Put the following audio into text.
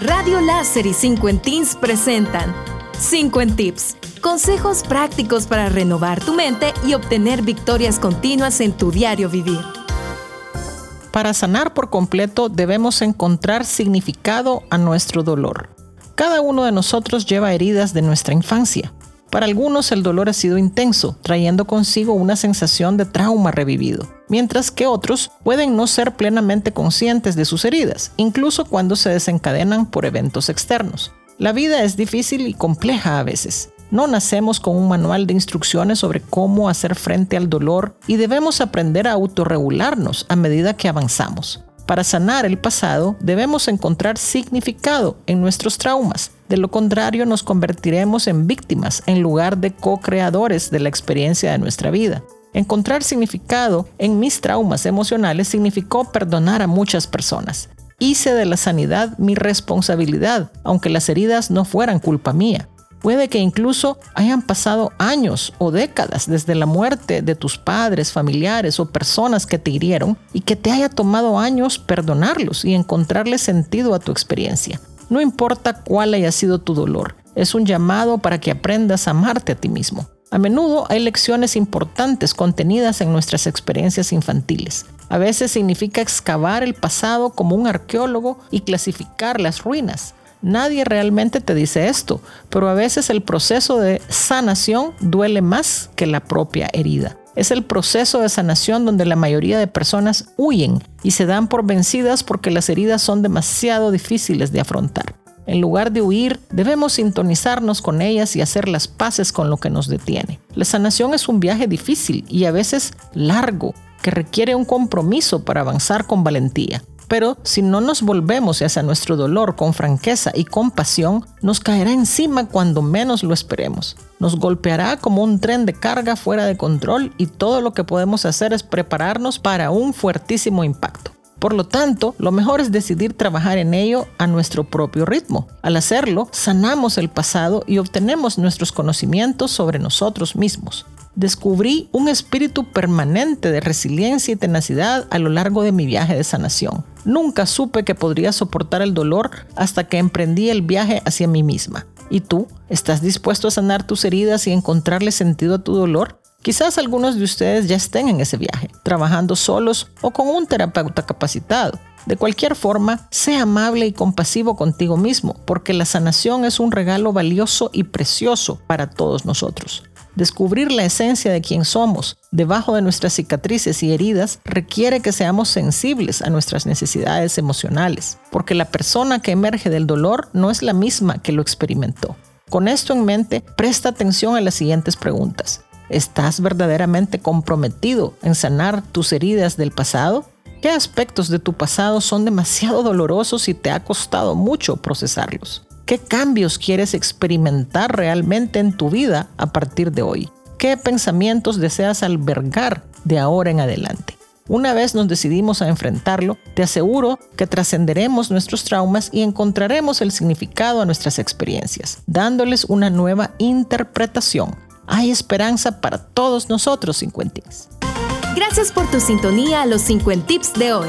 Radio Láser y 5 Teens presentan 5 Tips. Consejos prácticos para renovar tu mente y obtener victorias continuas en tu diario vivir. Para sanar por completo debemos encontrar significado a nuestro dolor. Cada uno de nosotros lleva heridas de nuestra infancia. Para algunos el dolor ha sido intenso, trayendo consigo una sensación de trauma revivido, mientras que otros pueden no ser plenamente conscientes de sus heridas, incluso cuando se desencadenan por eventos externos. La vida es difícil y compleja a veces. No nacemos con un manual de instrucciones sobre cómo hacer frente al dolor y debemos aprender a autorregularnos a medida que avanzamos. Para sanar el pasado debemos encontrar significado en nuestros traumas. De lo contrario nos convertiremos en víctimas en lugar de co-creadores de la experiencia de nuestra vida. Encontrar significado en mis traumas emocionales significó perdonar a muchas personas. Hice de la sanidad mi responsabilidad, aunque las heridas no fueran culpa mía. Puede que incluso hayan pasado años o décadas desde la muerte de tus padres, familiares o personas que te hirieron y que te haya tomado años perdonarlos y encontrarle sentido a tu experiencia. No importa cuál haya sido tu dolor, es un llamado para que aprendas a amarte a ti mismo. A menudo hay lecciones importantes contenidas en nuestras experiencias infantiles. A veces significa excavar el pasado como un arqueólogo y clasificar las ruinas. Nadie realmente te dice esto, pero a veces el proceso de sanación duele más que la propia herida. Es el proceso de sanación donde la mayoría de personas huyen y se dan por vencidas porque las heridas son demasiado difíciles de afrontar. En lugar de huir, debemos sintonizarnos con ellas y hacer las paces con lo que nos detiene. La sanación es un viaje difícil y a veces largo, que requiere un compromiso para avanzar con valentía. Pero si no nos volvemos hacia nuestro dolor con franqueza y compasión, nos caerá encima cuando menos lo esperemos. Nos golpeará como un tren de carga fuera de control y todo lo que podemos hacer es prepararnos para un fuertísimo impacto. Por lo tanto, lo mejor es decidir trabajar en ello a nuestro propio ritmo. Al hacerlo, sanamos el pasado y obtenemos nuestros conocimientos sobre nosotros mismos descubrí un espíritu permanente de resiliencia y tenacidad a lo largo de mi viaje de sanación. Nunca supe que podría soportar el dolor hasta que emprendí el viaje hacia mí misma. ¿Y tú? ¿Estás dispuesto a sanar tus heridas y encontrarle sentido a tu dolor? Quizás algunos de ustedes ya estén en ese viaje, trabajando solos o con un terapeuta capacitado. De cualquier forma, sea amable y compasivo contigo mismo, porque la sanación es un regalo valioso y precioso para todos nosotros. Descubrir la esencia de quién somos debajo de nuestras cicatrices y heridas requiere que seamos sensibles a nuestras necesidades emocionales, porque la persona que emerge del dolor no es la misma que lo experimentó. Con esto en mente, presta atención a las siguientes preguntas. ¿Estás verdaderamente comprometido en sanar tus heridas del pasado? ¿Qué aspectos de tu pasado son demasiado dolorosos y te ha costado mucho procesarlos? ¿Qué cambios quieres experimentar realmente en tu vida a partir de hoy? ¿Qué pensamientos deseas albergar de ahora en adelante? Una vez nos decidimos a enfrentarlo, te aseguro que trascenderemos nuestros traumas y encontraremos el significado a nuestras experiencias, dándoles una nueva interpretación. Hay esperanza para todos nosotros, cincuentines. Gracias por tu sintonía a los 50 tips de hoy.